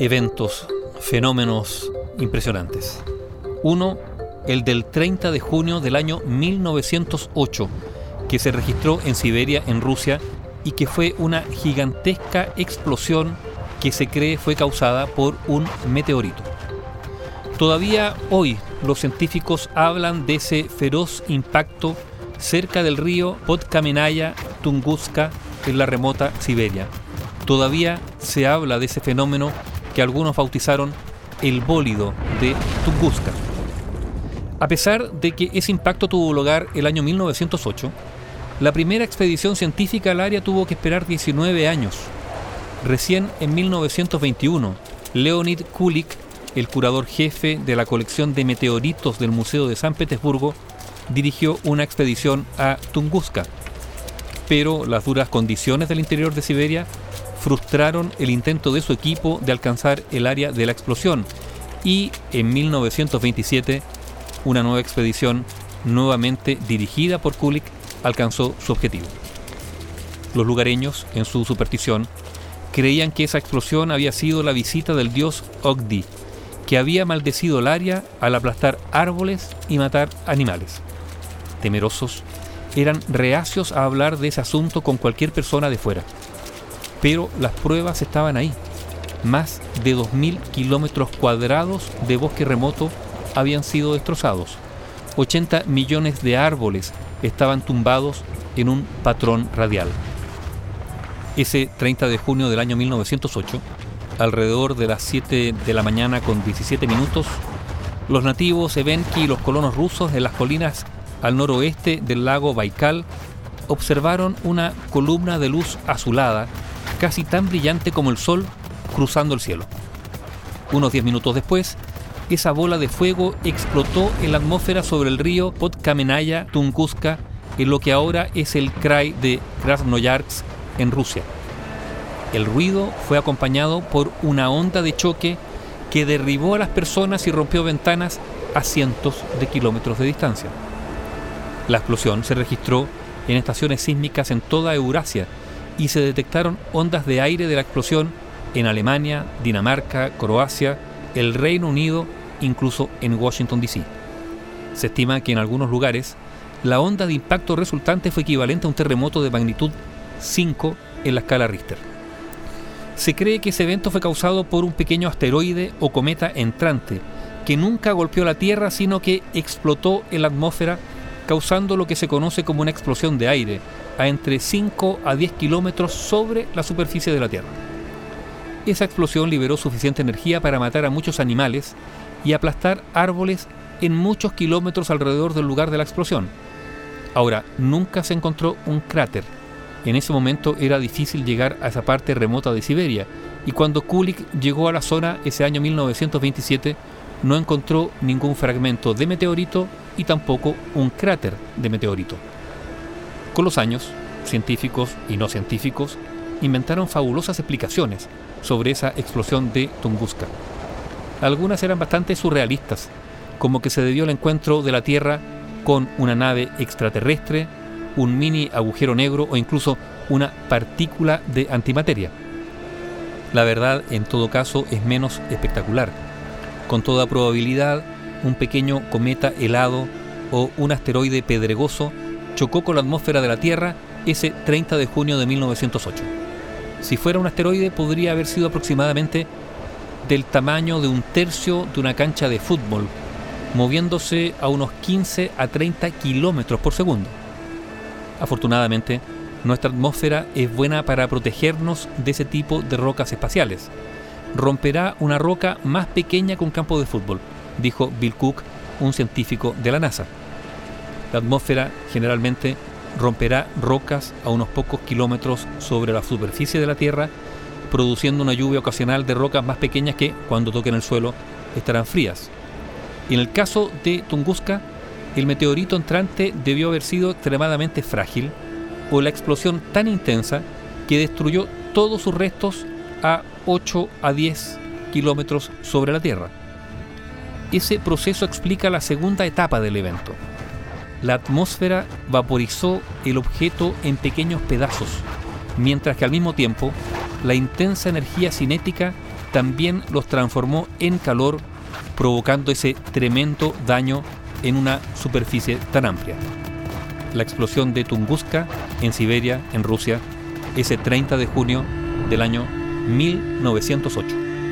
eventos, fenómenos impresionantes. Uno, el del 30 de junio del año 1908, que se registró en Siberia, en Rusia, y que fue una gigantesca explosión que se cree fue causada por un meteorito. Todavía hoy los científicos hablan de ese feroz impacto cerca del río Podkamenaya Tunguska en la remota Siberia. Todavía se habla de ese fenómeno que algunos bautizaron el bólido de Tunguska. A pesar de que ese impacto tuvo lugar el año 1908, la primera expedición científica al área tuvo que esperar 19 años. Recién en 1921, Leonid Kulik, el curador jefe de la colección de meteoritos del Museo de San Petersburgo, dirigió una expedición a Tunguska. Pero las duras condiciones del interior de Siberia frustraron el intento de su equipo de alcanzar el área de la explosión y en 1927 una nueva expedición nuevamente dirigida por Kulik alcanzó su objetivo. Los lugareños, en su superstición, creían que esa explosión había sido la visita del dios Ogdi, que había maldecido el área al aplastar árboles y matar animales. Temerosos, eran reacios a hablar de ese asunto con cualquier persona de fuera. Pero las pruebas estaban ahí. Más de 2.000 kilómetros cuadrados de bosque remoto habían sido destrozados. 80 millones de árboles estaban tumbados en un patrón radial. Ese 30 de junio del año 1908, alrededor de las 7 de la mañana con 17 minutos, los nativos Evenki y los colonos rusos en las colinas al noroeste del lago Baikal observaron una columna de luz azulada, casi tan brillante como el sol, cruzando el cielo. Unos 10 minutos después, esa bola de fuego explotó en la atmósfera sobre el río Podkamenaya Tunguska, en lo que ahora es el Krai de Krasnoyarsk en Rusia. El ruido fue acompañado por una onda de choque que derribó a las personas y rompió ventanas a cientos de kilómetros de distancia. La explosión se registró en estaciones sísmicas en toda Eurasia y se detectaron ondas de aire de la explosión en Alemania, Dinamarca, Croacia, el Reino Unido, incluso en Washington, D.C. Se estima que en algunos lugares la onda de impacto resultante fue equivalente a un terremoto de magnitud 5 en la escala Richter. Se cree que ese evento fue causado por un pequeño asteroide o cometa entrante que nunca golpeó la Tierra sino que explotó en la atmósfera causando lo que se conoce como una explosión de aire a entre 5 a 10 kilómetros sobre la superficie de la Tierra. Esa explosión liberó suficiente energía para matar a muchos animales y aplastar árboles en muchos kilómetros alrededor del lugar de la explosión. Ahora, nunca se encontró un cráter. En ese momento era difícil llegar a esa parte remota de Siberia, y cuando Kulik llegó a la zona ese año 1927, no encontró ningún fragmento de meteorito y tampoco un cráter de meteorito. Con los años, científicos y no científicos inventaron fabulosas explicaciones sobre esa explosión de Tunguska. Algunas eran bastante surrealistas, como que se debió al encuentro de la Tierra con una nave extraterrestre, un mini agujero negro o incluso una partícula de antimateria. La verdad, en todo caso, es menos espectacular. Con toda probabilidad, un pequeño cometa helado o un asteroide pedregoso chocó con la atmósfera de la Tierra ese 30 de junio de 1908. Si fuera un asteroide, podría haber sido aproximadamente del tamaño de un tercio de una cancha de fútbol, moviéndose a unos 15 a 30 kilómetros por segundo. Afortunadamente, nuestra atmósfera es buena para protegernos de ese tipo de rocas espaciales. Romperá una roca más pequeña que un campo de fútbol, dijo Bill Cook, un científico de la NASA. La atmósfera generalmente romperá rocas a unos pocos kilómetros sobre la superficie de la Tierra, produciendo una lluvia ocasional de rocas más pequeñas que, cuando toquen el suelo, estarán frías. En el caso de Tunguska, el meteorito entrante debió haber sido extremadamente frágil o la explosión tan intensa que destruyó todos sus restos a 8 a 10 kilómetros sobre la Tierra. Ese proceso explica la segunda etapa del evento. La atmósfera vaporizó el objeto en pequeños pedazos, mientras que al mismo tiempo la intensa energía cinética también los transformó en calor, provocando ese tremendo daño en una superficie tan amplia. La explosión de Tunguska en Siberia, en Rusia, ese 30 de junio del año 1908.